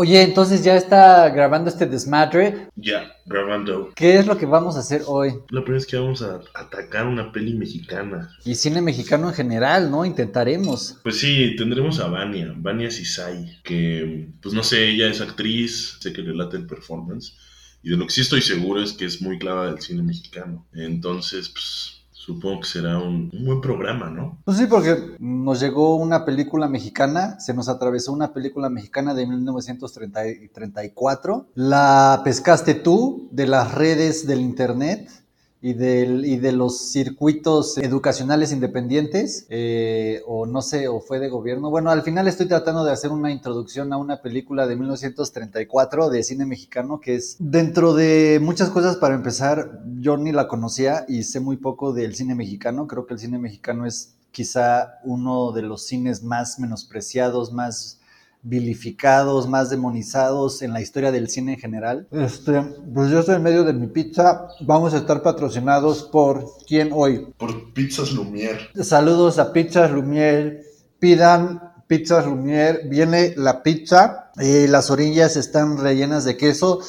Oye, entonces ya está grabando este desmadre. Ya, grabando. ¿Qué es lo que vamos a hacer hoy? La primera vez que vamos a atacar una peli mexicana. Y cine mexicano en general, ¿no? Intentaremos. Pues sí, tendremos a Vania, Vania Sisai, que, pues no sé, ella es actriz, sé que le late el performance. Y de lo que sí estoy seguro es que es muy clara del cine mexicano. Entonces, pues supongo que será un, buen programa, ¿no? Pues sí, porque nos llegó una película mexicana, se nos atravesó una película mexicana de 1934. La pescaste tú de las redes del Internet y, del, y de los circuitos educacionales independientes, eh, o no sé, o fue de gobierno. Bueno, al final estoy tratando de hacer una introducción a una película de 1934 de cine mexicano, que es dentro de muchas cosas, para empezar, yo ni la conocía y sé muy poco del cine mexicano. Creo que el cine mexicano es quizá uno de los cines más menospreciados, más vilificados, más demonizados en la historia del cine en general. Este, pues yo estoy en medio de mi pizza. Vamos a estar patrocinados por quién hoy? Por Pizzas Lumière. Saludos a Pizzas Lumière. Pidan Pizzas Lumière. Viene la pizza y las orillas están rellenas de queso.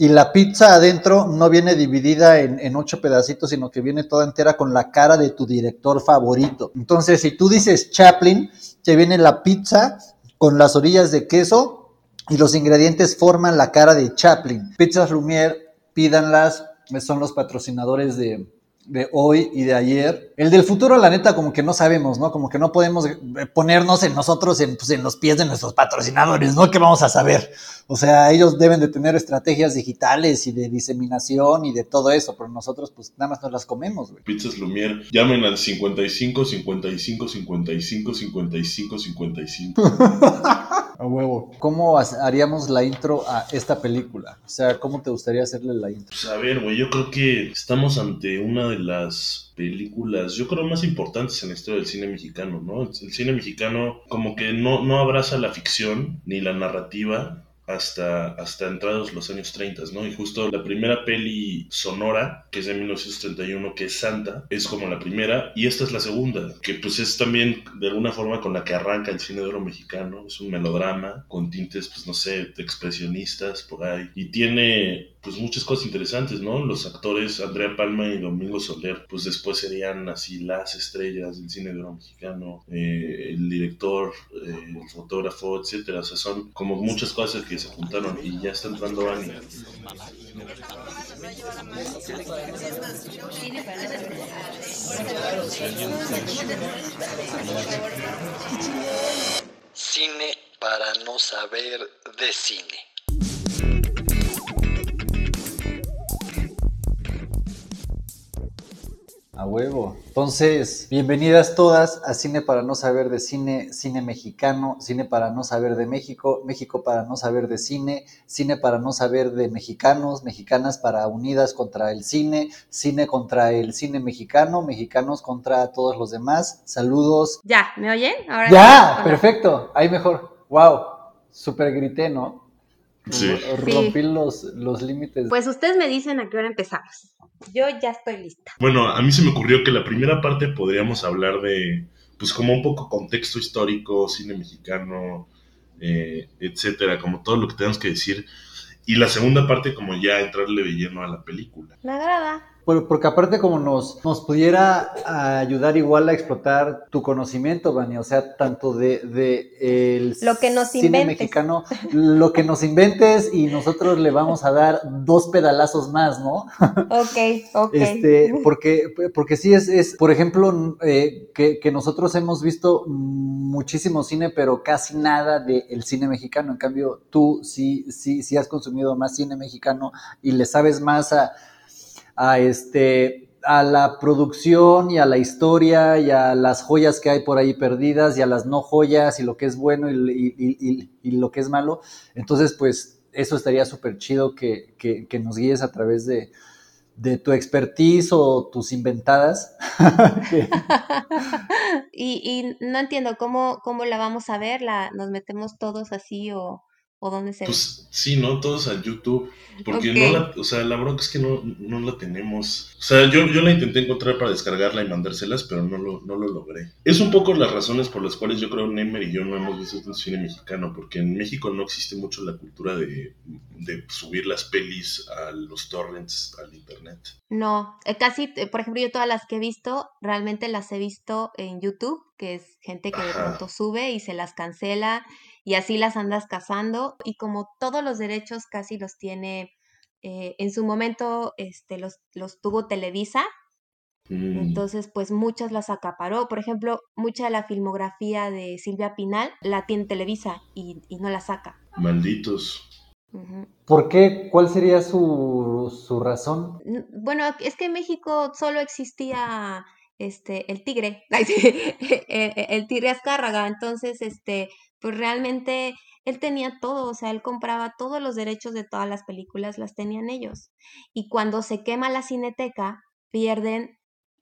Y la pizza adentro no viene dividida en, en, ocho pedacitos, sino que viene toda entera con la cara de tu director favorito. Entonces, si tú dices Chaplin, te viene la pizza con las orillas de queso y los ingredientes forman la cara de Chaplin. Pizzas Lumière, pídanlas, son los patrocinadores de, de hoy y de ayer. El del futuro, la neta, como que no sabemos, ¿no? Como que no podemos ponernos en nosotros, en, pues, en los pies de nuestros patrocinadores, ¿no? ¿Qué vamos a saber? O sea, ellos deben de tener estrategias digitales y de diseminación y de todo eso, pero nosotros, pues, nada más nos las comemos, güey. Pizzas Lumière, llamen al 55 55 55 55 55. A huevo. ¿Cómo haríamos la intro a esta película? O sea, ¿cómo te gustaría hacerle la intro? Pues a ver, güey, yo creo que estamos ante una las películas, yo creo, más importantes en la historia del cine mexicano, ¿no? El cine mexicano como que no, no abraza la ficción ni la narrativa hasta, hasta entrados los años 30, ¿no? Y justo la primera peli sonora, que es de 1931, que es Santa, es como la primera, y esta es la segunda, que pues es también de alguna forma con la que arranca el cine de oro mexicano, es un melodrama con tintes, pues no sé, expresionistas por ahí, y tiene pues muchas cosas interesantes, ¿no? Los actores Andrea Palma y Domingo Soler, pues después serían así las estrellas del cine de oro mexicano, eh, el director, eh, el fotógrafo, etcétera, o sea, son como muchas cosas que se juntaron y ya está entrando Ani. Cine para no saber de cine. A huevo. Entonces, bienvenidas todas a Cine para no saber de cine, cine mexicano, cine para no saber de México, México para no saber de cine, cine para no saber de mexicanos, mexicanas para unidas contra el cine, cine contra el cine mexicano, mexicanos contra todos los demás. Saludos. Ya, ¿me oyen? Ahora ya, perfecto. Ahí mejor. Wow. Super grité, ¿no? Sí. Rompí los, los límites. Pues ustedes me dicen a qué hora empezamos. Yo ya estoy lista. Bueno, a mí se me ocurrió que la primera parte podríamos hablar de, pues como un poco contexto histórico, cine mexicano, eh, etcétera, como todo lo que tenemos que decir. Y la segunda parte como ya entrarle de lleno a la película. Me agrada. Porque aparte como nos, nos pudiera ayudar igual a explotar tu conocimiento, Vania, o sea, tanto de, de el lo que nos cine inventes. mexicano, lo que nos inventes y nosotros le vamos a dar dos pedalazos más, ¿no? Ok, ok. Este, porque, porque sí es, es por ejemplo, eh, que, que, nosotros hemos visto muchísimo cine, pero casi nada del cine mexicano. En cambio, tú sí, sí, sí has consumido más cine mexicano y le sabes más a a este a la producción y a la historia y a las joyas que hay por ahí perdidas y a las no joyas y lo que es bueno y, y, y, y lo que es malo. Entonces, pues eso estaría súper chido que, que, que, nos guíes a través de, de tu expertise o tus inventadas. y, y, no entiendo cómo, cómo la vamos a ver, la, nos metemos todos así o ¿O dónde se ve? Pues sí, ¿no? Todos a YouTube. Porque no la, o sea, la bronca es que no, no la tenemos. O sea, yo, yo la intenté encontrar para descargarla y mandárselas, pero no lo, no lo logré. Es un poco las razones por las cuales yo creo Nemer y yo no hemos visto tanto cine mexicano, porque en México no existe mucho la cultura de, de subir las pelis a los torrents, al internet. No, eh, casi, eh, por ejemplo, yo todas las que he visto, realmente las he visto en YouTube, que es gente que de pronto sube y se las cancela y así las andas cazando y como todos los derechos casi los tiene, eh, en su momento este, los, los tuvo Televisa, Mm, entonces pues muchas las acaparó. Por ejemplo, mucha de la filmografía de Silvia Pinal la tiene Televisa y, y no la saca. malditos. ¿Por qué? ¿Cuál sería su, su razón? Bueno, es que en México solo existía este el tigre, ay, sí, e- e- el tigre Azcárraga, entonces este, pues realmente él tenía todo, o sea, él compraba todos los derechos de todas las películas, las tenían ellos. Y cuando se quema la cineteca, pierden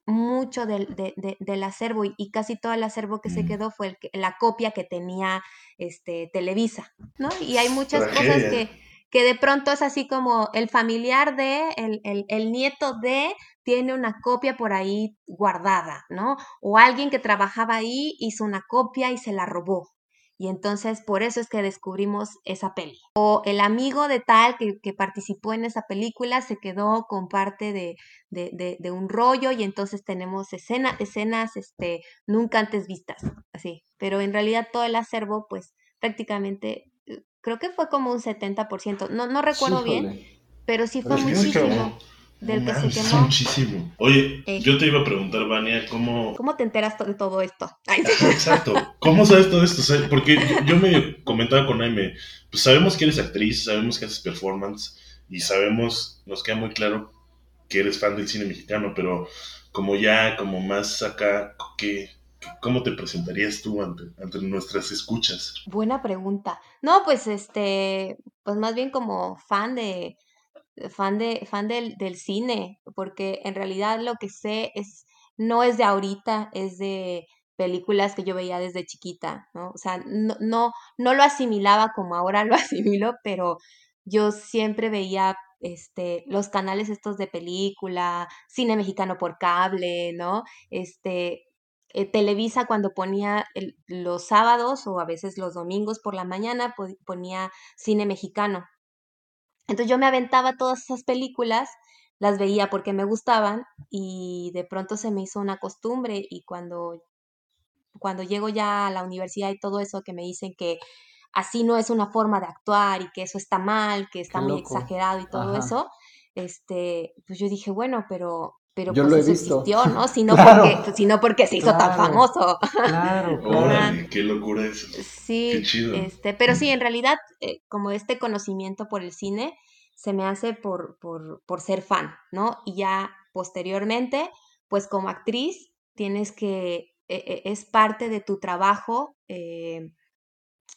mucho del, de- de- del acervo y, y casi todo el acervo que se Mm. quedó fue el que- la copia que tenía este Televisa, ¿no? Y hay muchas cosas que, que de pronto es así como el familiar de, el, el, el nieto de, tiene una copia por ahí guardada, ¿no? O alguien que trabajaba ahí hizo una copia y se la robó. Y entonces por eso es que descubrimos esa peli. O el amigo de tal que, que participó en esa película se quedó con parte de, de, de- de un rollo y entonces tenemos escena, escenas este, nunca antes vistas, así. Pero en realidad todo el acervo, pues prácticamente, eh, creo que fue como un 70%, no, no recuerdo bien, pero sí fue Es muchísimo del que se quemó. muchísimo. Oye, Eh. yo te iba a preguntar, Vania, ¿cómo, ¿Cómo te enteras de todo esto? Ay, sí. Ajá, Exacto. ¿Cómo sabes todo esto? O sea, porque yo, yo me comentaba con Aime, pues sabemos que eres actriz, sabemos que haces performance y sabemos, nos queda muy claro que eres fan del cine mexicano, pero como ya, como más acá, ¿qué, ¿cómo te presentarías tú ante, ante nuestras escuchas? Buena pregunta. No, pues este, pues más bien como fan de, fan de, fan del, del cine, porque en realidad lo que sé es, no es de ahorita, es de películas que yo veía desde chiquita, ¿no? O sea, no, no, no lo asimilaba como ahora lo asimilo, pero yo siempre veía este, los canales estos de película, cine mexicano por cable, ¿no? Este, eh, Televisa cuando ponía los sábados o a veces los domingos por la mañana po- ponía cine mexicano. Entonces yo me aventaba todas esas películas, las veía porque me gustaban y de pronto se me hizo una costumbre y cuando, cuando llego ya a la universidad y todo eso que me dicen que así no es una forma de actuar y que eso está mal, que está muy exagerado y todo Ajá. eso, este, pues yo dije, bueno, pero, pero Yo pues lo he eso visto. existió, ¿no? Sino Claro. porque, pues, sino porque se hizo tan famoso. Claro, claro. Órale, qué locura eso. Sí, Qué chido. este, pero sí, en realidad, eh, como este conocimiento por el cine se me hace por, por, por ser fan, ¿no? Y ya posteriormente, pues como actriz, tienes que, eh, eh, es parte de tu trabajo, eh,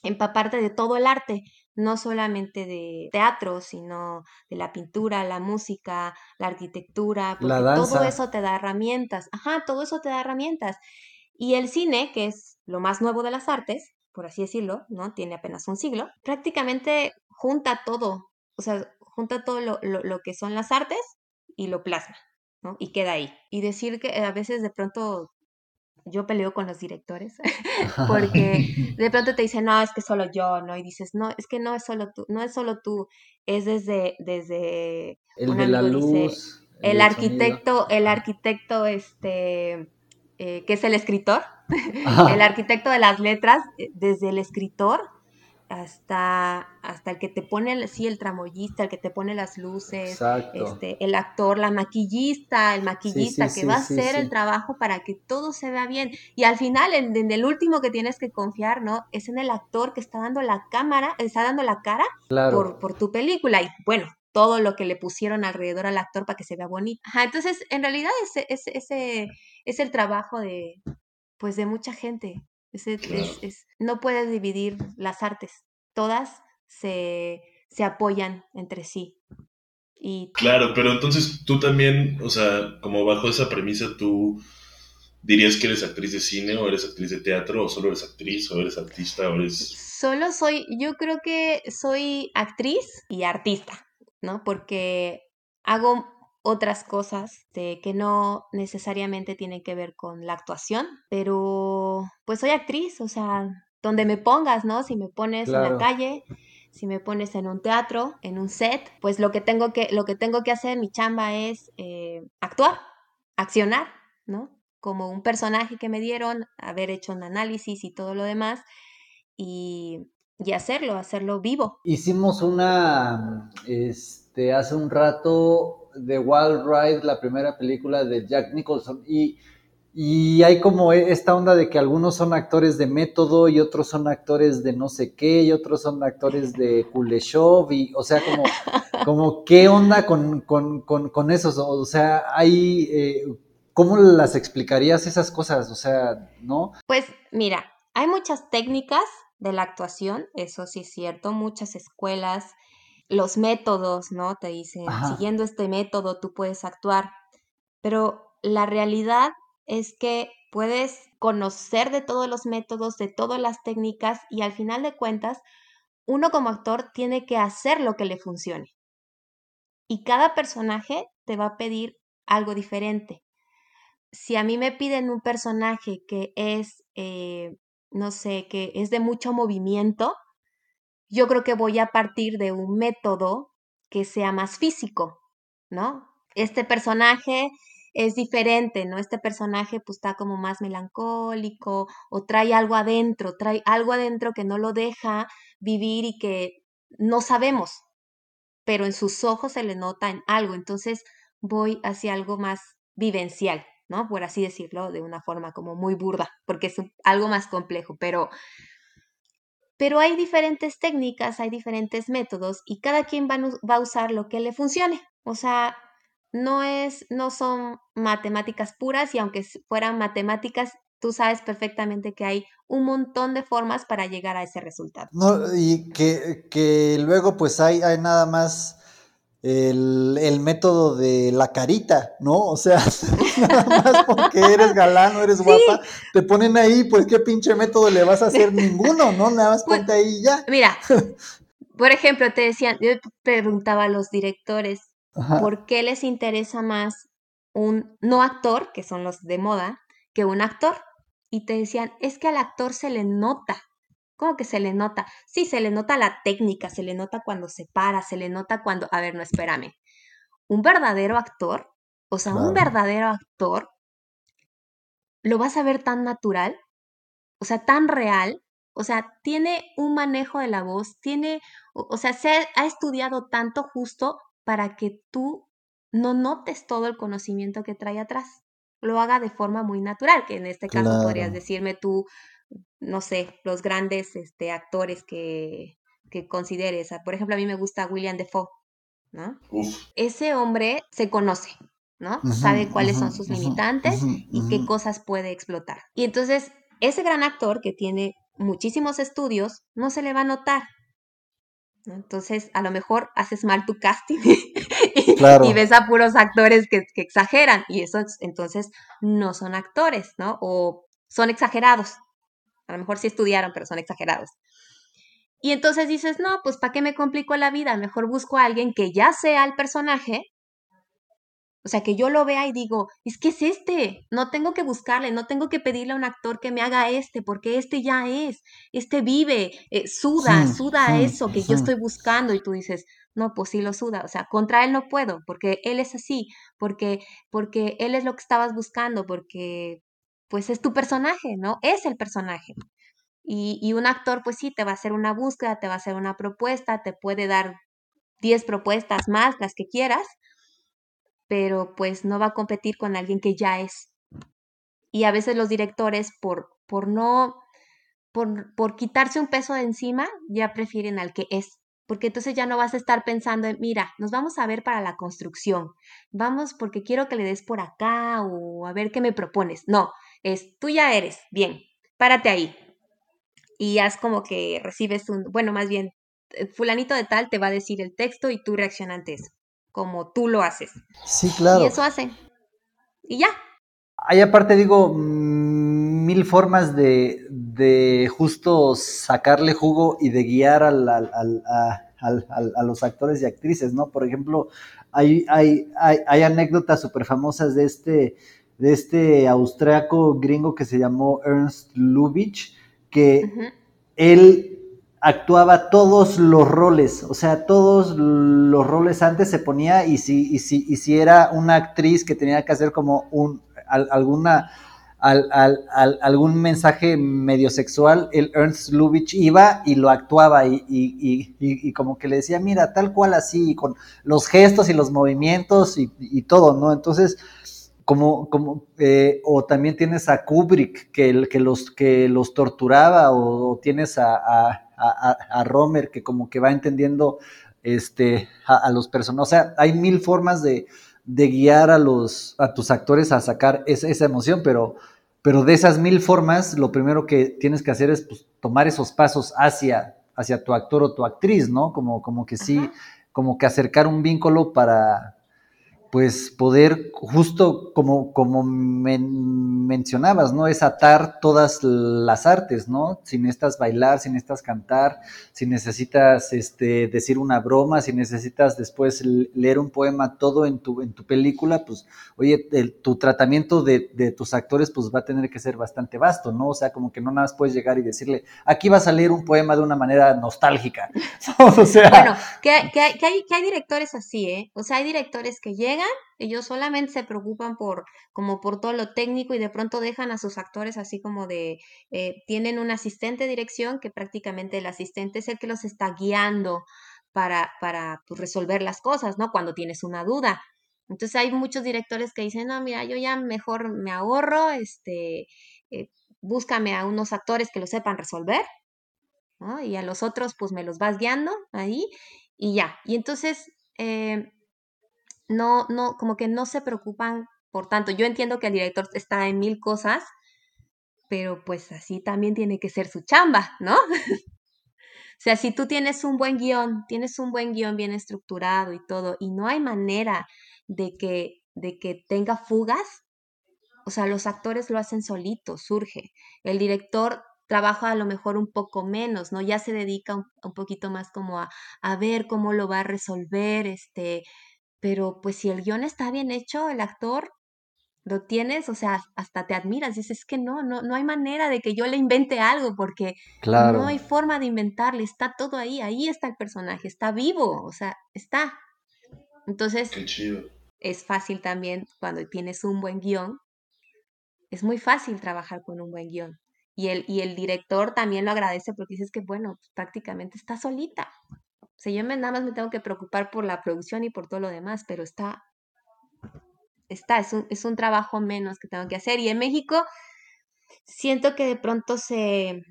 empaparte de todo el arte, no solamente de teatro, sino de la pintura, la música, la arquitectura, La porque todo danza. eso te da herramientas, ajá, todo eso te da herramientas. Y el cine, que es lo más nuevo de las artes, por así decirlo, ¿no? Tiene apenas un siglo, prácticamente junta todo, o sea, junta todo lo, lo- lo que son las artes y lo plasma, ¿no? Y queda ahí. Y decir que a veces de pronto yo peleo con los directores, porque de pronto te dicen, no, es que solo yo, ¿no? Y dices, no, es que no es solo tú, no es solo tú, es desde, desde El de la dice, el arquitecto, el arquitecto, este, eh, que es el escritor, el arquitecto de las letras, eh, desde el escritor hasta, hasta el que te pone, el- sí, el tramoyista, el que te pone las luces, Exacto. este, el actor, la maquillista, el maquillista sí, que va a hacer el trabajo para que todo se vea bien. Y al final, en, en el último que tienes que confiar, ¿no? Es en el actor que está dando la cámara, está dando la cara Claro. por, por tu película. Y bueno, todo lo que le pusieron alrededor al actor para que se vea bonito. Ajá, entonces, en realidad, ese, ese, ese es el trabajo de, pues, de mucha gente. Es- Claro. es- no puedes dividir las artes. Todas se, se apoyan entre sí. Y Claro, pero entonces tú también, o sea, como bajo esa premisa, tú ¿Dirías que eres actriz de cine o eres actriz de teatro o solo eres actriz o eres artista o eres... Solo soy, yo creo que soy actriz y artista, ¿no? Porque hago otras cosas de, que no necesariamente tienen que ver con la actuación, pero pues soy actriz, o sea, donde me pongas, ¿no? Si me pones en la calle, si me pones en un teatro, en un set, pues lo que tengo que, lo que, tengo que hacer, mi chamba es eh, actuar, accionar, ¿no? Como un personaje que me dieron, haber hecho un análisis y todo lo demás, y, y hacerlo, hacerlo vivo. Hicimos una, este, hace un rato, The Wild Ride, la primera película de Jack Nicholson, y y hay como e, esta onda de que algunos son actores de método y otros son actores de no sé qué y otros son actores de Kuleshov y, o sea, como, como qué onda con, con, con, esos, o sea, hay, eh, ¿cómo las explicarías esas cosas? O sea, ¿no? Pues mira, hay muchas técnicas de la actuación, eso sí es cierto, muchas escuelas, los métodos, ¿no? Te dicen, siguiendo este método tú puedes actuar, pero la realidad es que puedes conocer de todos los métodos, de todas las técnicas y al final de cuentas, uno como actor tiene que hacer lo que le funcione. Y cada personaje te va a pedir algo diferente. Si a mí me piden un personaje que es, eh, no sé, que es de mucho movimiento, yo creo que voy a partir de un método que sea más físico, ¿no? Este personaje es diferente, ¿no? Este personaje pues está como más melancólico o trae algo adentro, trae algo adentro que no lo deja vivir y que no sabemos, pero en sus ojos se le nota en algo, entonces voy hacia algo más vivencial, ¿no? Por así decirlo, de una forma como muy burda, porque es algo más complejo, pero pero hay diferentes técnicas, hay diferentes métodos y cada quien va, va a usar lo que le funcione. O sea, no es, no son matemáticas puras y aunque fueran matemáticas, tú sabes perfectamente que hay un montón de formas para llegar a ese resultado. No, y que, que luego pues hay, hay nada más el, el, método de la carita, ¿no? O sea, nada más porque eres galán o eres guapa, te ponen ahí, pues qué pinche método le vas a hacer ninguno, ¿no? Nada más pues, ponte ahí ya. Mira, por ejemplo, te decían, yo preguntaba a los directores, ¿Por qué les interesa más un no actor, que son los de moda, que un actor? Y te decían, es que al actor se le nota. ¿Cómo que se le nota? Sí, se le nota la técnica, se le nota cuando se para, se le nota cuando... A ver, no, espérame. Un verdadero actor, o sea, un verdadero actor, lo vas a ver tan natural, o sea, tan real, o sea, tiene un manejo de la voz, tiene, o, sea, se ha estudiado tanto justo para que tú no notes todo el conocimiento que trae atrás. Lo haga de forma muy natural, que en este caso podrías decirme tú, no sé, los grandes este, actores que, que consideres. Por ejemplo, a mí me gusta William Defoe, ¿no? Ese hombre se conoce, ¿no? Sabe cuáles son sus limitantes y qué cosas puede explotar. Y entonces, ese gran actor que tiene muchísimos estudios, no se le va a notar, entonces, a lo mejor haces mal tu casting y, ves a puros actores que, exageran y esos entonces no son actores, ¿no? O son exagerados. A lo mejor sí estudiaron, pero son exagerados. Y entonces dices, no, pues ¿para qué me complico la vida? Mejor busco a alguien que ya sea el personaje o sea, que yo lo vea y digo, es que es este, no tengo que buscarle, no tengo que pedirle a un actor que me haga este, porque este ya es, este vive, eh, suda, suda eso que yo estoy buscando y tú dices, no, pues sí lo suda, o sea, contra él no puedo, porque él es así, porque, porque él es lo que estabas buscando, porque pues es tu personaje, ¿no? Es el personaje. Y, y un actor, pues sí, te va a hacer una búsqueda, te va a hacer una propuesta, te puede dar 10 propuestas más, las que quieras, pero pues no va a competir con alguien que ya es. Y a veces los directores, por, por no, por, por quitarse un peso de encima, ya prefieren al que es. Porque entonces ya no vas a estar pensando en, mira, nos vamos a ver para la construcción. Vamos porque quiero que le des por acá o a ver qué me propones. No, es tú ya eres, bien, párate ahí. Y haz como que recibes un, bueno, más bien, fulanito de tal te va a decir el texto y tú reaccionas ante eso como tú lo haces. Sí, claro. Y eso hace. Y ya. hay aparte, digo, mm, mil formas de, de justo sacarle jugo y de guiar al, al, al, a, a, los actores y actrices, ¿no? Por ejemplo, hay, hay, hay, hay anécdotas súper famosas de este, de este austriaco gringo que se llamó Ernst Lubitsch, que uh -huh. él actuaba todos los roles, o sea, todos los roles antes se ponía y si, y si, y si era una actriz que tenía que hacer como un, al, alguna, al, al, algún mensaje medio sexual, el Ernst Lubitsch iba y lo actuaba y, y, y, como que le decía, mira, tal cual así, con los gestos y los movimientos y, todo, ¿no? Entonces, como, como eh, o también tienes a Kubrick que, que, los, que los torturaba, o, tienes a, a, a, Romer que como que va entendiendo este, a, los personajes. O sea, hay mil formas de, de, guiar a, los, a tus actores a sacar esa, esa emoción, pero, pero de esas mil formas, lo primero que tienes que hacer es pues, tomar esos pasos hacia, hacia tu actor o tu actriz, ¿no? Como, como que sí, Ajá. como que acercar un vínculo para, pues poder, justo como, como men mencionabas, ¿no? Es atar todas las artes, ¿no? Si necesitas bailar, si necesitas cantar, si necesitas este, decir una broma, si necesitas después leer un poema, todo en tu, en tu película, pues, oye, el, tu tratamiento de, de, tus actores, pues va a tener que ser bastante vasto, ¿no? O sea, como que no nada más puedes llegar y decirle, aquí vas a leer un poema de una manera nostálgica. o sea... Bueno, que, que, hay, que hay directores así, ¿eh? O sea, hay directores que llegan ellos solamente se preocupan por como por todo lo técnico y de pronto dejan a sus actores así como de eh, tienen un asistente de dirección que prácticamente el asistente es el que los está guiando para, para pues, resolver las cosas, ¿no? Cuando tienes una duda. Entonces hay muchos directores que dicen, no, mira, yo ya mejor me ahorro, este, eh, búscame a unos actores que lo sepan resolver, ¿no? Y a los otros, pues me los vas guiando ahí y ya. Y entonces, eh, no, no, como que no se preocupan por tanto. Yo entiendo que el director está en mil cosas, pero pues así también tiene que ser su chamba, ¿no? o sea, si tú tienes un buen guion, tienes un buen guion bien estructurado y todo, y no hay manera de que, de que tenga fugas, o sea, los actores lo hacen solitos, surge. El director trabaja a lo mejor un poco menos, ¿no? Ya se dedica un, un poquito más como a, a, ver cómo lo va a resolver, este, pero pues si el guion está bien hecho, el actor lo tienes, o sea, hasta te admiras, dices que no, no, no hay manera de que yo le invente algo porque claro. no hay forma de inventarle, está todo ahí, ahí está el personaje, está vivo, o sea, está. Entonces, es fácil también cuando tienes un buen guion, es muy fácil trabajar con un buen guion. Y el, y el director también lo agradece porque dices que, bueno, pues, prácticamente está solita. O sea, yo nada más me tengo que preocupar por la producción y por todo lo demás, pero está, está, es un, es un trabajo menos que tengo que hacer. Y en México siento que de pronto se,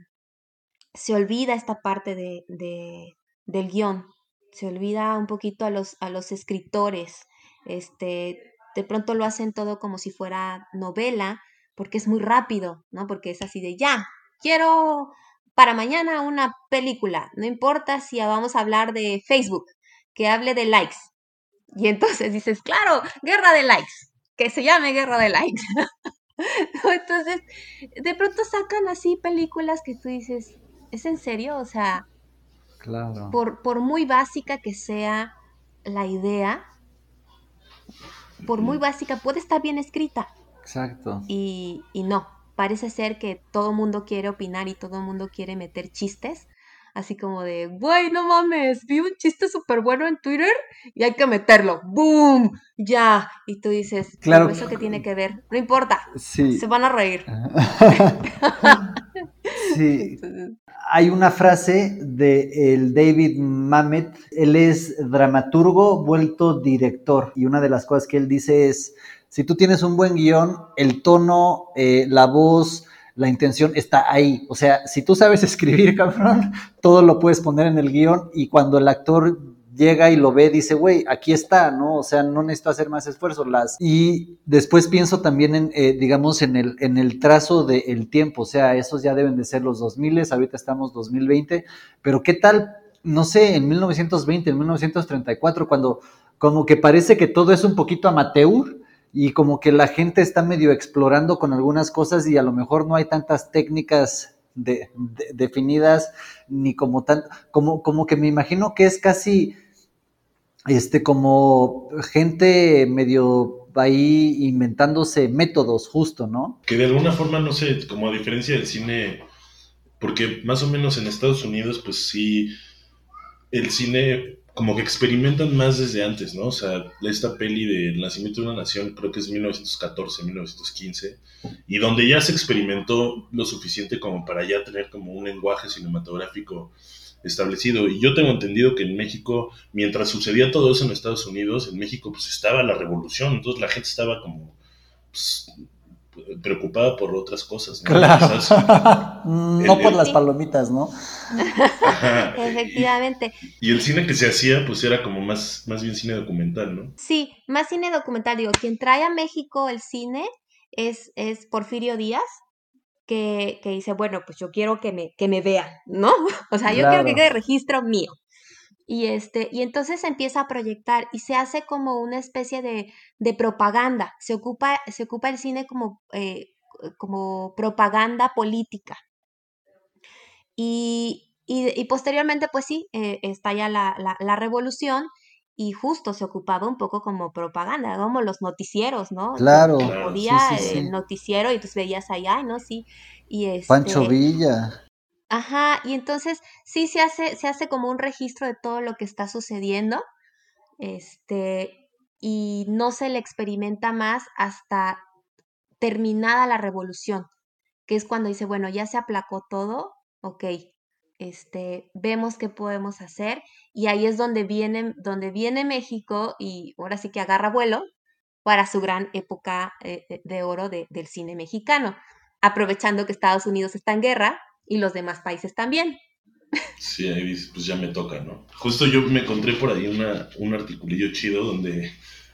se olvida esta parte de, de, del guion, se olvida un poquito a los, a los escritores, este, de pronto lo hacen todo como si fuera novela, porque es muy rápido, ¿no? Porque es así de ya, quiero para mañana una película, no importa si vamos a hablar de Facebook, que hable de likes. Y entonces dices, claro, guerra de likes, que se llame guerra de likes. entonces, de pronto sacan así películas que tú dices, ¿es en serio? O sea, claro. por, por muy básica que sea la idea, por muy básica, puede estar bien escrita. Exacto. Y, y no, parece ser que todo mundo quiere opinar y todo mundo quiere meter chistes. Así como de, güey, no mames, vi un chiste súper bueno en Twitter y hay que meterlo. ¡Boom! Ya. Y tú dices, claro. ¿eso que tiene que ver? No importa. Sí. Se van a reír. sí. Hay una frase de el David Mamet. Él es dramaturgo vuelto director. Y una de las cosas que él dice es si tú tienes un buen guion, el tono, eh, la voz, la intención está ahí. O sea, si tú sabes escribir, cabrón, todo lo puedes poner en el guion y cuando el actor llega y lo ve, dice, güey, aquí está, ¿no? O sea, no necesito hacer más esfuerzo. Las... Y después pienso también en, eh, digamos, en el, en el trazo del tiempo, o sea, esos ya deben de ser los 2000, ahorita estamos 2020, pero ¿qué tal, no sé, en 1920, en 1934, cuando como que parece que todo es un poquito amateur, y como que la gente está medio explorando con algunas cosas y a lo mejor no hay tantas técnicas de- de- definidas ni como tan como como que me imagino que es casi este como gente medio ahí inventándose métodos justo, ¿no? Que de alguna forma, no sé, como a diferencia del cine, porque más o menos en Estados Unidos, pues sí, el cine como que experimentan más desde antes, ¿no? O sea, esta peli de El nacimiento de una nación creo que es 1914, 1915, y donde ya se experimentó lo suficiente como para ya tener como un lenguaje cinematográfico establecido. Y yo tengo entendido que en México, mientras sucedía todo eso en Estados Unidos, en México pues estaba la revolución, entonces la gente estaba como pues, preocupada por otras cosas, ¿no? Quizás- no el- por el- las Sí. palomitas, ¿no? Ajá. Efectivamente. Y el cine que se hacía, pues era como más, más bien cine documental, ¿no? Sí, más cine documental. Digo, quien trae a México el cine es, es Porfirio Díaz, que, que dice, bueno, pues yo quiero que me, que me vean, ¿no? O sea, yo quiero que quede registro mío. Y, este, y entonces se empieza a proyectar y se hace como una especie de, de propaganda. Se ocupa, se ocupa el cine como, eh, como propaganda política. Y, y, y posteriormente, pues sí, eh, estalla la, la, la revolución y justo se ocupaba un poco como propaganda, como los noticieros, ¿no? Claro. Podía sí, sí, sí. el noticiero y tú veías ahí, ay, ¿no? Sí. Y este, Pancho Villa. Ajá, y entonces sí se hace, se hace como un registro de todo lo que está sucediendo, este, y no se le experimenta más hasta terminada la revolución, que es cuando dice, bueno, ya se aplacó todo, ok, este, vemos qué podemos hacer, y ahí es donde viene, donde viene México y ahora sí que agarra vuelo para su gran época eh, eh, de oro de- del cine mexicano, aprovechando que Estados Unidos está en guerra y los demás países también. Sí, ahí dices, pues ya me toca, ¿no? Justo yo me encontré por ahí una, un articulillo chido donde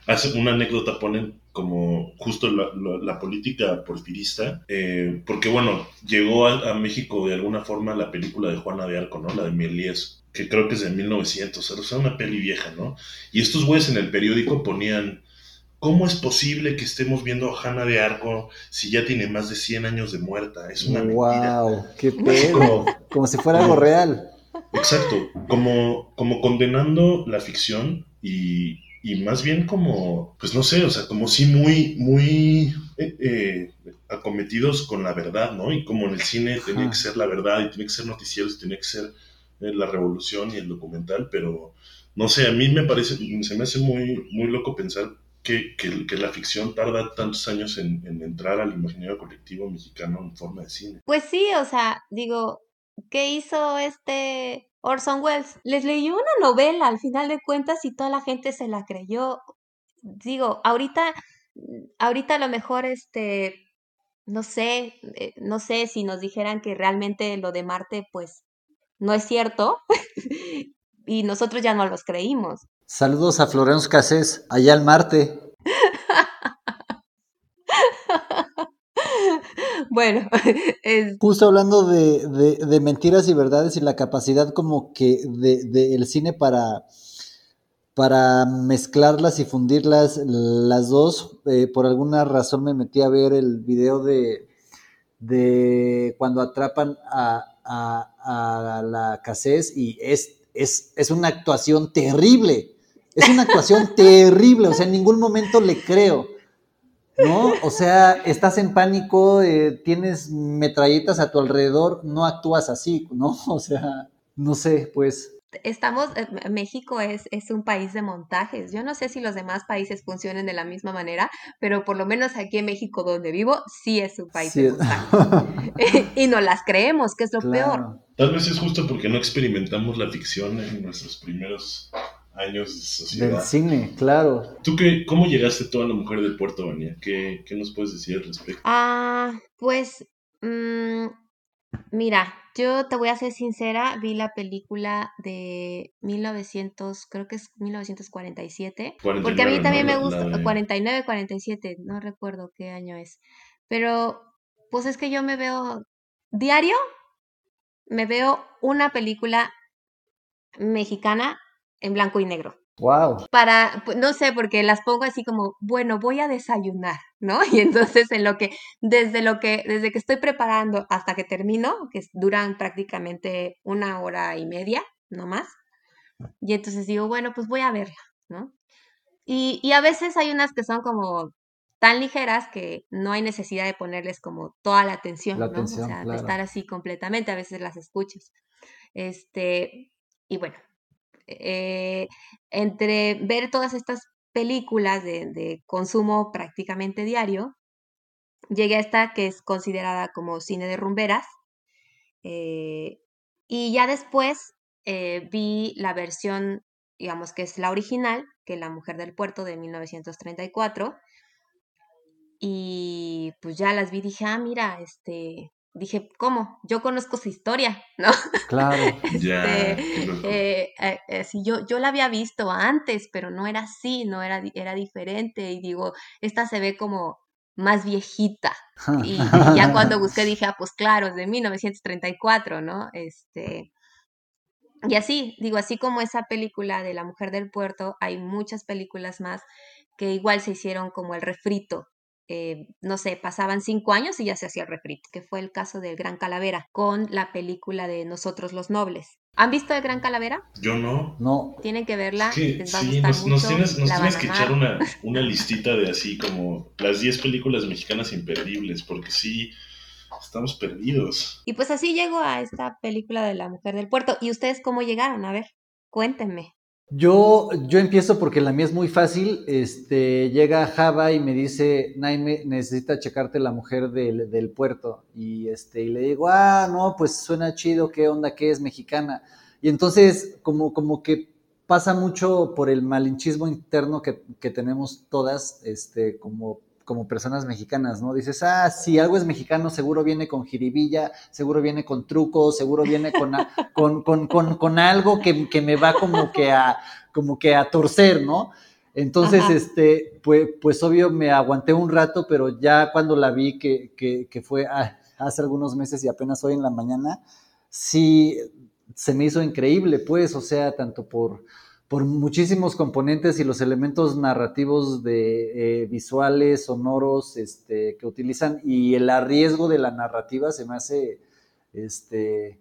hace una anécdota, ponen como justo la, la- la política porfirista, eh, porque bueno, llegó a, a México de alguna forma la película de Juana de Arco, ¿no? La de Mielies, que creo que es de 1900, o sea, una peli vieja, ¿no? Y estos güeyes en el periódico ponían, ¿cómo es posible que estemos viendo a Juana de Arco si ya tiene más de 100 años de muerta? Es una mentira. Wow, qué pedo. Como- Como si fuera algo real. Exacto, como, como condenando la ficción y, y más bien como, pues no sé, o sea, como sí muy, muy eh, eh, acometidos con la verdad, ¿no? Y como en el cine tenía Ajá. que ser la verdad y tenía que ser noticieros, tenía que ser eh, la revolución y el documental, pero no sé, a mí me parece, se me hace muy, muy loco pensar que, que, que la ficción tarda tantos años en, en entrar al imaginario colectivo mexicano en forma de cine. Pues sí, o sea, digo, ¿qué hizo este Orson Welles? Les leyó una novela al final de cuentas y toda la gente se la creyó. Digo, ahorita, ahorita a lo mejor este, no sé, eh, no sé si nos dijeran que realmente lo de Marte, pues, no es cierto. y nosotros ya no los creímos. Saludos a Florencia Cassés, allá al Marte. Bueno, es, Justo hablando de, de- de mentiras y verdades y la capacidad como que de, de el cine para, para mezclarlas y fundirlas las dos. eh, por alguna razón me metí a ver el video de, de cuando atrapan a, a- a la Cassés y es, es, es una actuación terrible. Es una actuación terrible, o sea, en ningún momento le creo. ¿No? O sea, estás en pánico, eh, tienes metralletas a tu alrededor, no actúas así, ¿no? O sea, no sé, pues. estamos, eh, México es, es un país de montajes. Yo no sé si los demás países funcionen de la misma manera, pero por lo menos aquí en México donde vivo, sí es un país sí. de montajes. y no las creemos, que es lo peor. Tal vez es justo porque no experimentamos la ficción en nuestros primeros años de Del sociedad. cine, claro. ¿Tú qué, cómo llegaste tú a la mujer del puerto, Vania? ¿Qué, qué nos puedes decir al respecto? Ah, pues, mm, mira, yo te voy a ser sincera, vi la película de 1900, creo que es 1947, porque a 49, mí ¿no? también me gusta, de- 49, 47, no recuerdo qué año es, pero pues es que yo me veo diario, me veo una película mexicana en blanco y negro. Wow. Para, no sé, porque las pongo así como, bueno, voy a desayunar, ¿no? Y entonces en lo que, desde lo que, desde que estoy preparando hasta que termino, que duran prácticamente una hora y media, no más. Y entonces digo, bueno, pues voy a verla, ¿no? Y, y a veces hay unas que son como tan ligeras que no hay necesidad de ponerles como toda la atención, La ¿no? atención, o sea, claro. de estar así completamente, a veces las escuchas. Este, y bueno, eh, entre ver todas estas películas de, consumo prácticamente diario, llegué a esta que es considerada como cine de rumberas. eh, y ya después eh, vi la versión, digamos que es la original, que La Mujer del Puerto de 1934. Y pues ya las vi, dije, ah, mira, este, dije, ¿cómo? Yo conozco su historia, ¿no? Claro. Ya, Este, loco. eh, eh, eh, sí, yo, yo la había visto antes, pero no era así, no era, era diferente. Y digo, esta se ve como más viejita. Y, y ya cuando busqué dije, ah, pues claro, es de 1934, ¿no? Este, y así, digo, así como esa película de La Mujer del Puerto, hay muchas películas más que igual se hicieron como el refrito. Eh, no sé, pasaban cinco años y ya se hacía el refrito, que fue el caso del Gran Calavera, con la película de Nosotros los Nobles. ¿Han visto el Gran Calavera? Yo no. No, Tienen que verla, Es que les va a sí, nos, mucho, nos tienes, nos que echar una, una listita de así como las 10 películas mexicanas imperdibles, porque sí, estamos perdidos. Y pues así llego a esta película de La Mujer del Puerto. ¿Y ustedes cómo llegaron? A ver, cuéntenme. Yo, yo empiezo porque la mía es muy fácil. Este, llega Java y me dice, Naime, necesita checarte la mujer del, puerto. Y este, y le digo, ah, no, pues suena chido, ¿qué onda? ¿Qué es mexicana? Y entonces, como, como que pasa mucho por el malinchismo interno que, que tenemos todas, este, como, como personas mexicanas, ¿no? Dices, ah, si algo es mexicano, seguro viene con jiribilla, seguro viene con trucos, seguro viene con, a- con, con, con, con algo que, que me va como que a, como que a torcer, ¿no? Entonces, Ajá. este, pues, pues obvio me aguanté un rato, pero ya cuando la vi, que, que, que fue ah, hace algunos meses y apenas hoy en la mañana, sí se me hizo increíble, pues, o sea, tanto por, por muchísimos componentes y los elementos narrativos de eh, visuales, sonoros, este, que utilizan y el arriesgo de la narrativa se me hace, este,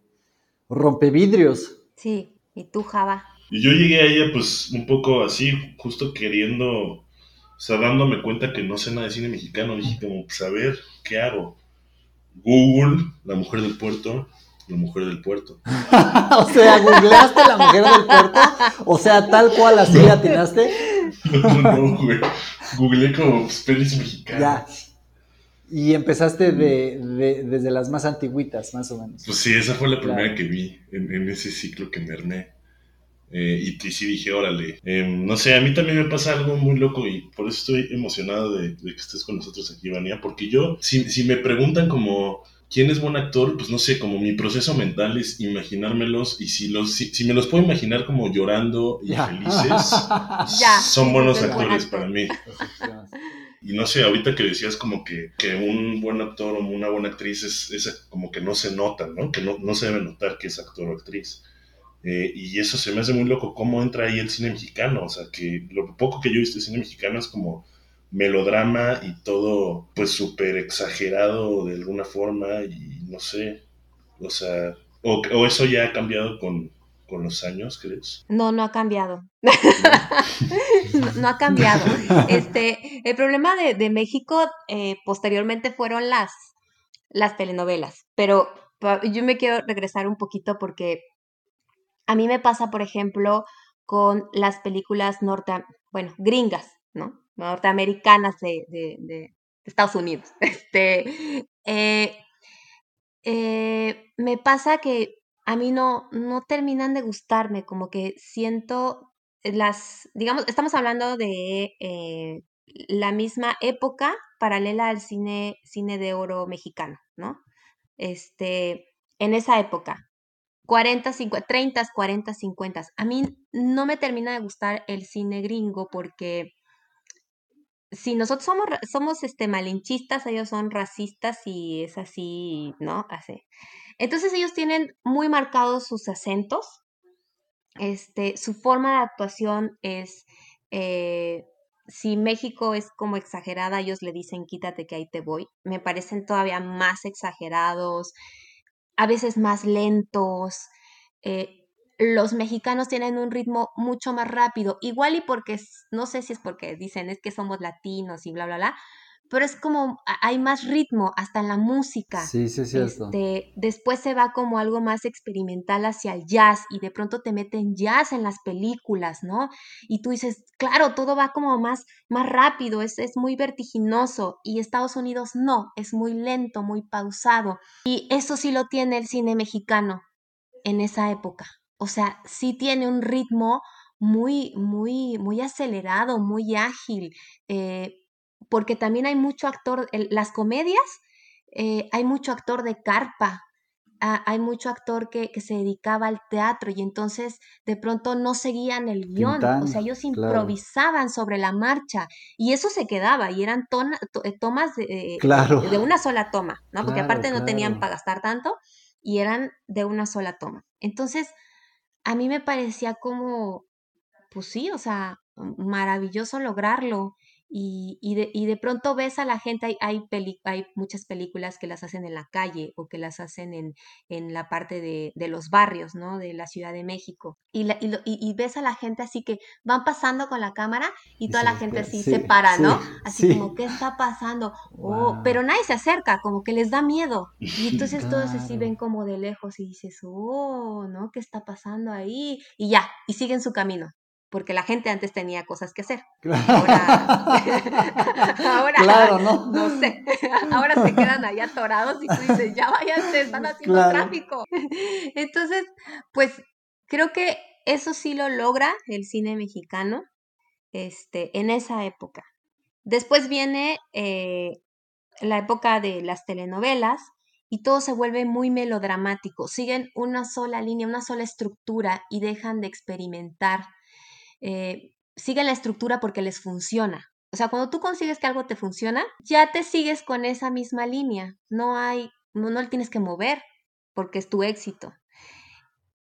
rompevidrios. Sí, ¿y tú, Java? Y yo llegué a ella pues un poco así, justo queriendo, o sea, dándome cuenta que no sé nada de cine mexicano. Dije como, pues a ver, ¿qué hago? Google, la mujer del puerto, la mujer del puerto. o sea, googleaste la mujer del puerto, o sea, tal cual así la atinaste. No, no, güey. Googleé como pelis mexicanas. Ya. Y empezaste de, de- desde las más antiguitas, más o menos. Pues sí, esa fue la primera Claro. que vi en, en ese ciclo que me armé. Eh, y, y sí dije, órale. Eh, no sé, a mí también me pasa algo muy loco y por eso estoy emocionado de, de que estés con nosotros aquí, Vania. Porque yo, si, si me preguntan como quién es buen actor, pues no sé, como mi proceso mental es imaginármelos y si, los, si, si me los puedo imaginar como llorando y Ya. felices, Ya, son buenos es buen actores actor. para mí. Y no sé, ahorita que decías como que, que un buen actor o una buena actriz es, es como que no se nota, ¿no? Que no, no se debe notar que es actor o actriz. Eh, y eso se me hace muy loco, cómo entra ahí el cine mexicano. O sea, que lo poco que yo he visto de cine mexicano es como melodrama y todo, pues súper exagerado de alguna forma y no sé. O sea, o, o eso ya ha cambiado con, con los años, ¿crees? No, no ha cambiado. no, no ha cambiado. Este, el problema de, de México eh, posteriormente fueron las, las telenovelas, pero yo me quiero regresar un poquito porque a mí me pasa, por ejemplo, con las películas norte, bueno, gringas, ¿no? Norteamericanas de, Estados Unidos. Este, eh, eh, me pasa que a mí no, no terminan de gustarme, como que siento las, digamos, estamos hablando de eh, la misma época paralela al cine, cine de oro mexicano, ¿no? Este, en esa época, 40, 50, 30, 40, 50. A mí no me termina de gustar el cine gringo porque si nosotros somos, somos este, malinchistas, ellos son racistas y es así, ¿no? Así. Entonces ellos tienen muy marcados sus acentos este, su forma de actuación es, eh, si México es como exagerada, ellos le dicen quítate que ahí te voy, me parecen todavía más exagerados, a veces más lentos. eh, los mexicanos tienen un ritmo mucho más rápido, igual y porque, no sé si es porque dicen es que somos latinos y bla, bla, bla, pero es como hay más ritmo hasta en la música. Sí, sí es cierto. Este, después se va como algo más experimental hacia el jazz y de pronto te meten jazz en las películas, ¿no? Y tú dices, claro, todo va como más, más rápido, es, es muy vertiginoso y Estados Unidos no, es muy lento, muy pausado. Y eso sí lo tiene el cine mexicano en esa época. O sea, sí tiene un ritmo muy, muy, muy acelerado, muy ágil, eh, porque también hay mucho actor, las comedias, eh, hay mucho actor de carpa, hay mucho actor que, que se dedicaba al teatro y entonces de pronto no seguían el guion, o sea, ellos claro. improvisaban sobre la marcha y eso se quedaba y eran tona- to- eh, tomas de, Claro. de una sola toma, ¿no? Porque Claro, aparte no tenían para gastar tanto y eran de una sola toma. Entonces, a mí me parecía como, pues sí, o sea, maravilloso lograrlo. Y, y de, y de pronto ves a la gente, hay, hay, peli- hay muchas películas que las hacen en la calle o que las hacen en, en la parte de, de los barrios, ¿no? De la Ciudad de México. Y, la- y, lo- y- ves a la gente así que van pasando con la cámara y toda la gente así sí, se para, ¿no? sí, Así sí. como, ¿qué está pasando? Oh, pero nadie se acerca, como que les da miedo. Y entonces todos así ven como de lejos y dices, oh, ¿no? ¿Qué está pasando ahí? Y ya, y siguen su camino. Porque la gente antes tenía cosas que hacer. Ahora, ahora Claro, ¿no? no sé. Ahora se quedan ahí atorados y tú dices, ya váyanse, están haciendo Claro. tráfico. Entonces, pues creo que eso sí lo logra el cine mexicano este, en esa época. Después viene eh, la época de las telenovelas y todo se vuelve muy melodramático. Siguen una sola línea, una sola estructura y dejan de experimentar. Eh, siguen la estructura porque les funciona. O sea, cuando tú consigues que algo te funciona, ya te sigues con esa misma línea. No hay, no, no le tienes que mover porque es tu éxito.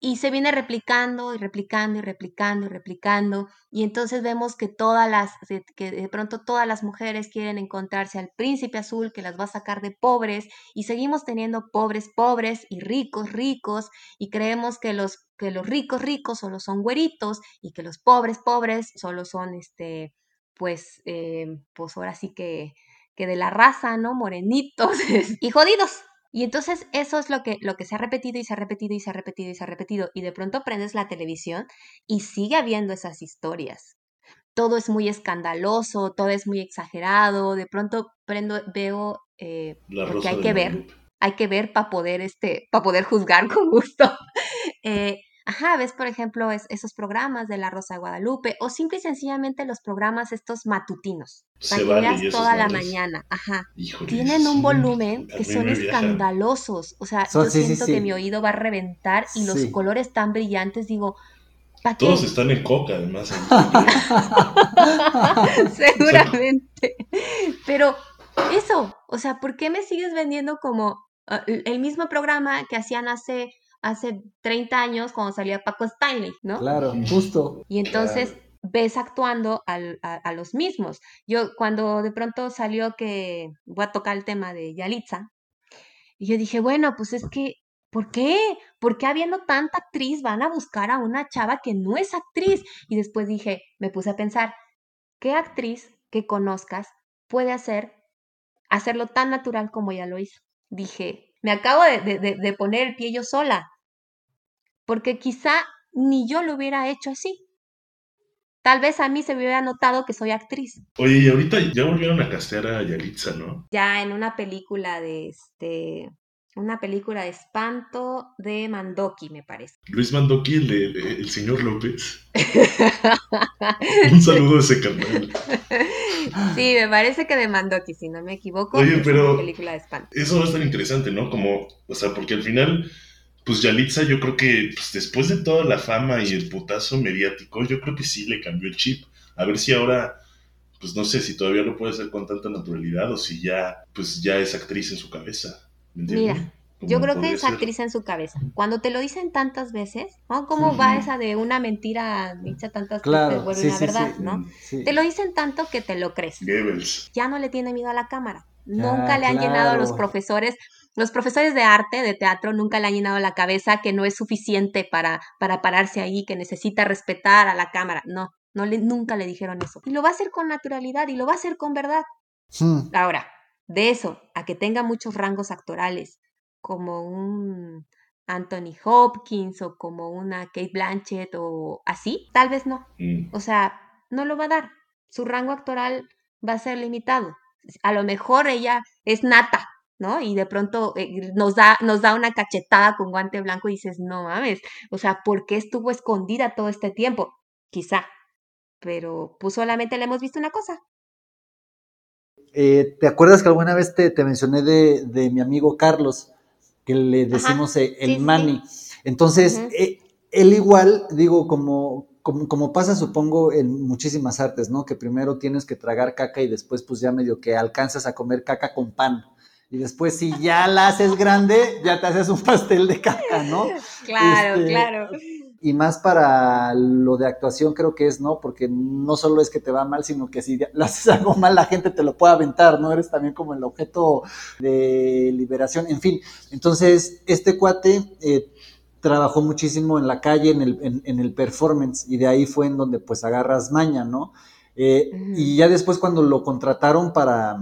Y se viene replicando y replicando y replicando y replicando. Y entonces vemos que todas las, que de pronto todas las mujeres quieren encontrarse al príncipe azul que las va a sacar de pobres. Y seguimos teniendo pobres pobres y ricos ricos. Y creemos que los, que los ricos ricos solo son güeritos y que los pobres pobres solo son este, pues, eh, pues ahora sí que, que de la raza, ¿no? Morenitos y jodidos. Y entonces eso es lo que, lo que se ha repetido y se ha repetido y se ha repetido y se ha repetido. Y de pronto prendes la televisión y sigue habiendo esas historias. Todo es muy escandaloso, todo es muy exagerado. De pronto prendo, veo, eh, porque hay que ver, hay que ver para poder, este, para poder juzgar con gusto. Eh, ajá, ves, por ejemplo, es- esos programas de La Rosa de Guadalupe o simple y sencillamente los programas estos matutinos. Para Se que vale toda la mañana. Ajá Híjole, tienen un sí, volumen que son escandalosos. O sea, yo sí, siento sí. que mi oído va a reventar y los colores tan brillantes, digo, ¿para qué? Todos están en coca, además. Seguramente. Pero eso, o sea, ¿por qué me sigues vendiendo como ah, el mismo programa que hacían hace, hace 30 años cuando salía Paco Stanley, ¿no? Claro, justo. Y entonces Claro. ves actuando al- a, a los mismos. Yo cuando de pronto salió que voy a tocar el tema de Yalitza, y yo dije, bueno, pues es que, ¿por qué? ¿Por qué habiendo tanta actriz van a buscar a una chava que no es actriz? Y después dije, me puse a pensar, ¿qué actriz que conozcas puede hacer, hacerlo tan natural como ella lo hizo? Dije, me acabo de, de- de- poner el pie yo sola, porque quizá ni yo lo hubiera hecho así. Tal vez a mí se me hubiera notado que soy actriz. Oye, y ahorita ya volvieron a castear a Yalitza, ¿no? Ya en una película de este, una película de espanto de Mandoki, me parece. Luis Mandoki, el, de- el señor López. Un saludo a ese canal. Sí, me parece que de Mandoki, si no me equivoco. Oye, es pero- una película de espanto. Eso va a estar interesante, ¿no? Como, o sea, porque al final, pues Yalitza, yo creo que pues, después de toda la fama y el putazo mediático, yo creo que sí le cambió el chip. A ver si ahora, pues no sé si todavía lo puede hacer con tanta naturalidad o si ya, pues ya es actriz en su cabeza. Mira, Yo creo que es ser. actriz en su cabeza. Cuando te lo dicen tantas veces, ¿no? ¿Cómo va esa de una mentira dicha tantas veces Claro, vuelve sí, una sí, verdad, sí. ¿no? Sí. Te lo dicen tanto que te lo crees. Goebbels. Ya no le tiene miedo a la cámara. Nunca Ah, le han llenado a los profesores, los profesores de arte, de teatro, nunca le han llenado la cabeza que no es suficiente para, para pararse ahí, que necesita respetar a la cámara. No, no le, nunca le dijeron eso. Y lo va a hacer con naturalidad y lo va a hacer con verdad. Hmm. Ahora, de eso a que tenga muchos rangos actorales, como un Anthony Hopkins o como una Kate Blanchett o así, tal vez no. Mm. O sea, no lo va a dar. Su rango actoral va a ser limitado. A lo mejor ella es nata, ¿no? Y de pronto eh, nos, da, nos da una cachetada con guante blanco y dices, no mames, o sea, ¿por qué estuvo escondida todo este tiempo? Quizá, pero pues solamente le hemos visto una cosa. Eh, ¿Te acuerdas que alguna vez te, te mencioné de, de mi amigo Carlos, que le decimos eh, el sí, sí, Mani? Entonces, eh, él igual, digo, como, como, como pasa, supongo, en muchísimas artes, ¿no? Que primero tienes que tragar caca y después, pues ya medio que alcanzas a comer caca con pan. Y después, si ya la haces grande, ya te haces un pastel de caca, ¿no? Claro, Este, claro. Y más para lo de actuación creo que es, ¿no? Porque no solo es que te va mal, sino que si lo haces algo mal, la gente te lo puede aventar, ¿no? Eres también como el objeto de liberación, en fin. Entonces, este cuate eh, trabajó muchísimo en la calle, en el, en, en el performance, y de ahí fue en donde pues agarras maña, ¿no? Eh. Y ya después cuando lo contrataron para,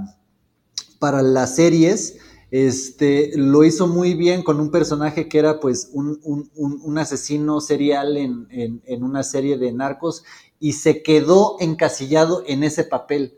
para las series, este, lo hizo muy bien con un personaje que era pues un, un, un, asesino serial en, en, una serie de narcos y se quedó encasillado en ese papel,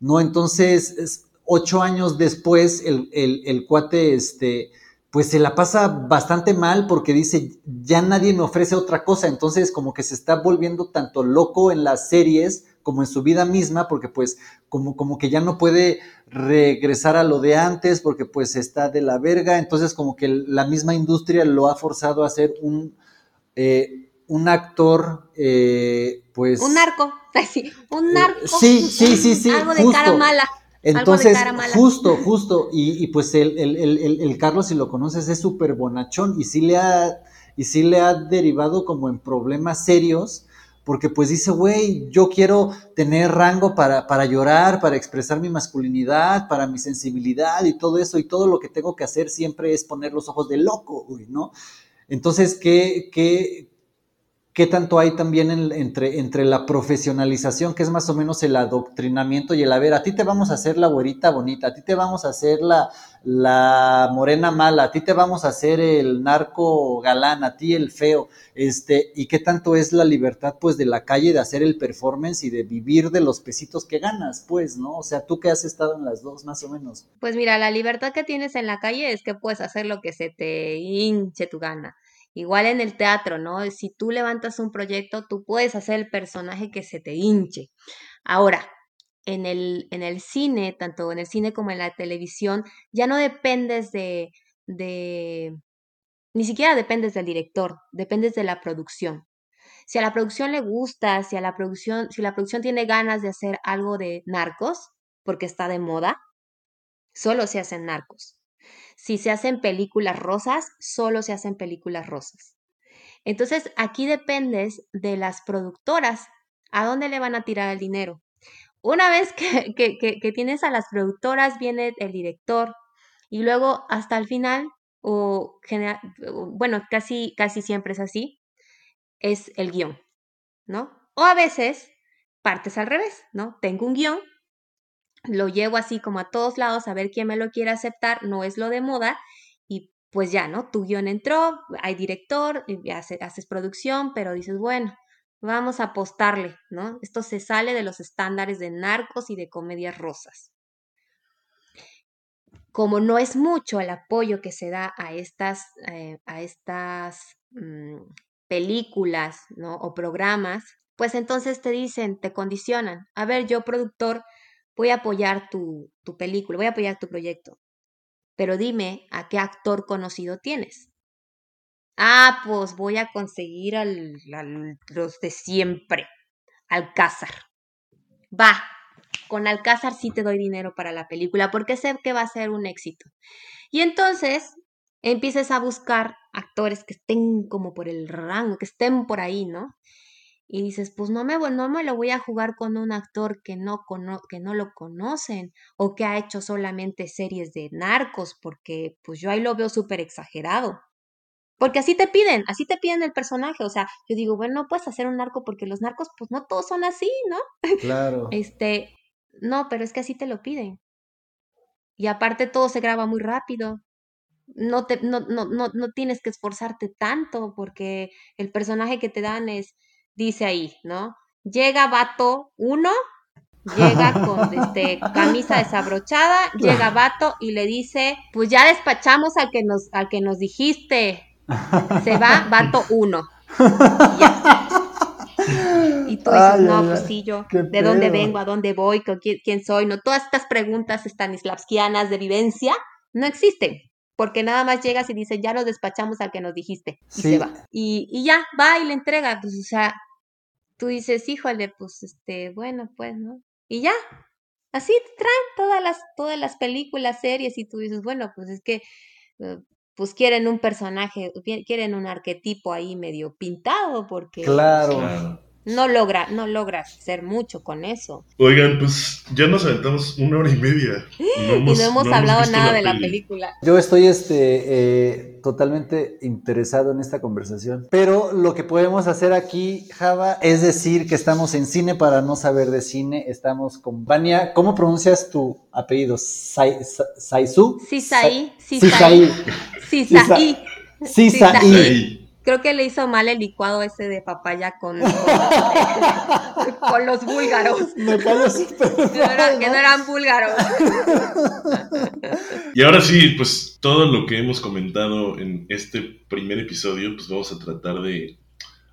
¿no? Entonces, es, ocho años después, el, el, el cuate, este, pues se la pasa bastante mal porque dice, ya nadie me ofrece otra cosa, entonces como que se está volviendo tanto loco en las series como en su vida misma, porque pues como, como que ya no puede regresar a lo de antes, porque pues está de la verga, entonces como que la misma industria lo ha forzado a ser un, eh, un actor, eh, pues... Un narco, sí, un narco. Sí, sí, sí, sí. Algo de justo. cara mala. Entonces, cara mala. justo, justo, y, y pues el, el, el, el, Carlos, si lo conoces, es súper bonachón y sí le ha, y sí le ha derivado como en problemas serios, porque pues dice, güey, yo quiero tener rango para, para llorar, para expresar mi masculinidad, para mi sensibilidad y todo eso, y todo lo que tengo que hacer siempre es poner los ojos de loco, güey, ¿no? Entonces, ¿qué, qué, qué tanto hay también en, entre, entre la profesionalización, que es más o menos el adoctrinamiento y el, a ver, a ti te vamos a hacer la güerita bonita, a ti te vamos a hacer la, la morena mala, a ti te vamos a hacer el narco galán, a ti el feo, este, y qué tanto es la libertad, pues, de la calle de hacer el performance y de vivir de los pesitos que ganas, pues, ¿no? O sea, tú que has estado en las dos, más o menos. Pues mira, la libertad que tienes en la calle es que puedes hacer lo que se te hinche tu gana. Igual en el teatro, ¿no? Si tú levantas un proyecto, tú puedes hacer el personaje que se te hinche. Ahora, en el, en el cine, tanto en el cine como en la televisión, ya no dependes de, de, ni siquiera dependes del director, dependes de la producción. Si a la producción le gusta, si a la producción, si la producción tiene ganas de hacer algo de narcos, porque está de moda, solo se hacen narcos. Si se hacen películas rosas, solo se hacen películas rosas. Entonces, aquí dependes de las productoras. ¿A dónde le van a tirar el dinero? Una vez que, que, tienes a las productoras, viene el director y luego hasta el final, o bueno, casi, casi siempre es así, es el guion, ¿no? O a veces partes al revés, ¿no? Tengo un guion, lo llevo así como a todos lados a ver quién me lo quiere aceptar, no es lo de moda y pues ya, ¿no? Tu guion entró, hay director, haces, haces producción, pero dices, bueno, vamos a apostarle, ¿no? Esto se sale de los estándares de narcos y de comedias rosas. Como no es mucho el apoyo que se da a estas, eh, a estas mmm, películas, ¿no? O programas, pues entonces te dicen, te condicionan. A ver, yo productor, voy a apoyar tu, tu, película, voy a apoyar tu proyecto, pero dime a qué actor conocido tienes. Ah, pues voy a conseguir al, los de siempre, Alcázar. Va, con Alcázar sí te doy dinero para la película porque sé que va a ser un éxito. Y entonces empieces a buscar actores que estén como por el rango, que estén por ahí, ¿no? Y dices, pues no me, no me lo voy a jugar con un actor que no, que no lo conocen o que ha hecho solamente series de narcos, porque pues yo ahí lo veo súper exagerado. Porque así te piden, así te piden el personaje. O sea, yo digo, bueno, no puedes hacer un narco porque los narcos, pues no todos son así, ¿no? Claro. este, no, pero es que así te lo piden. Y aparte todo se graba muy rápido no, te, no, no, no, no tienes que esforzarte tanto porque el personaje que te dan es, dice ahí, ¿no? Llega vato uno, llega con este, camisa desabrochada, llega vato y le dice, pues ya despachamos al que nos, al que nos dijiste. Se va vato uno. Y, tú dices, no, pues sí, yo, ¿de dónde vengo? ¿A dónde voy? ¿Quién, ¿Quién soy? No, todas estas preguntas stanislavskianas de vivencia no existen porque nada más llegas y dices, ya lo despachamos al que nos dijiste, y se va. Y, y, ya, va y le entrega, pues, o sea, tú dices, híjole, pues, este, bueno, pues, ¿no? Y ya, así te traen todas las, todas las películas, series, y tú dices, bueno, pues es que, eh, pues quieren un personaje, quieren un arquetipo ahí medio pintado, porque... claro no logra, no logra hacer mucho con eso. Oigan, pues ya nos aventamos una hora y media. y no hemos hablado nada de la película. Yo estoy este eh, totalmente interesado en esta conversación. Pero lo que podemos hacer aquí, Java, es decir que estamos en cine para no saber de cine. Estamos con Vania. ¿Cómo pronuncias tu apellido? ¿Saisu? Sisai. Sisai. Sisai. Sisai. Creo que le hizo mal el licuado ese de papaya con, con, los búlgaros. Me cayó que no eran búlgaros. Y ahora sí, pues todo lo que hemos comentado en este primer episodio, pues vamos a tratar de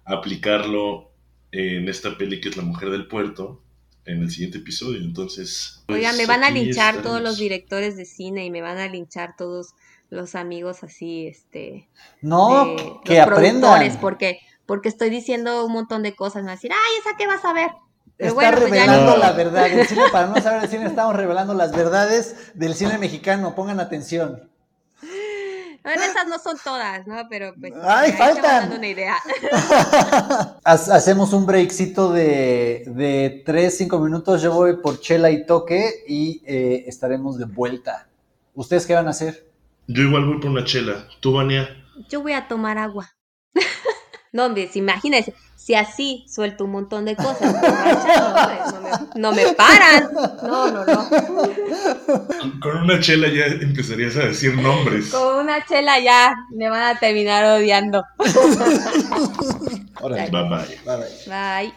aplicarlo en esta peli que es La Mujer del Puerto en el siguiente episodio. Entonces. Pues, Oigan, me van a linchar todos los directores de cine y me van a linchar todos los amigos así, este... No, que aprendan. Porque, porque estoy diciendo un montón de cosas, me van a decir, ay, ¿esa qué vas a ver? Pero Está pues revelando la verdad. El cine, para no saber el cine, estamos revelando las verdades del cine mexicano. Pongan atención. Bueno, esas no son todas, ¿no? Pero pues. ¡Ay, faltan! una idea. Hacemos un breakcito de, de 3, 5 minutos. Yo voy por chela y toque y eh, estaremos de vuelta. ¿Ustedes qué van a hacer? Yo igual voy por una chela. ¿Tú, Vania? Yo voy a tomar agua. no, hombre, imagínense, si así suelto un montón de cosas, no, me, paran. No, no, no. Con una chela ya empezarías a decir nombres. Con una chela ya me van a terminar odiando. bye. Bye. Bye.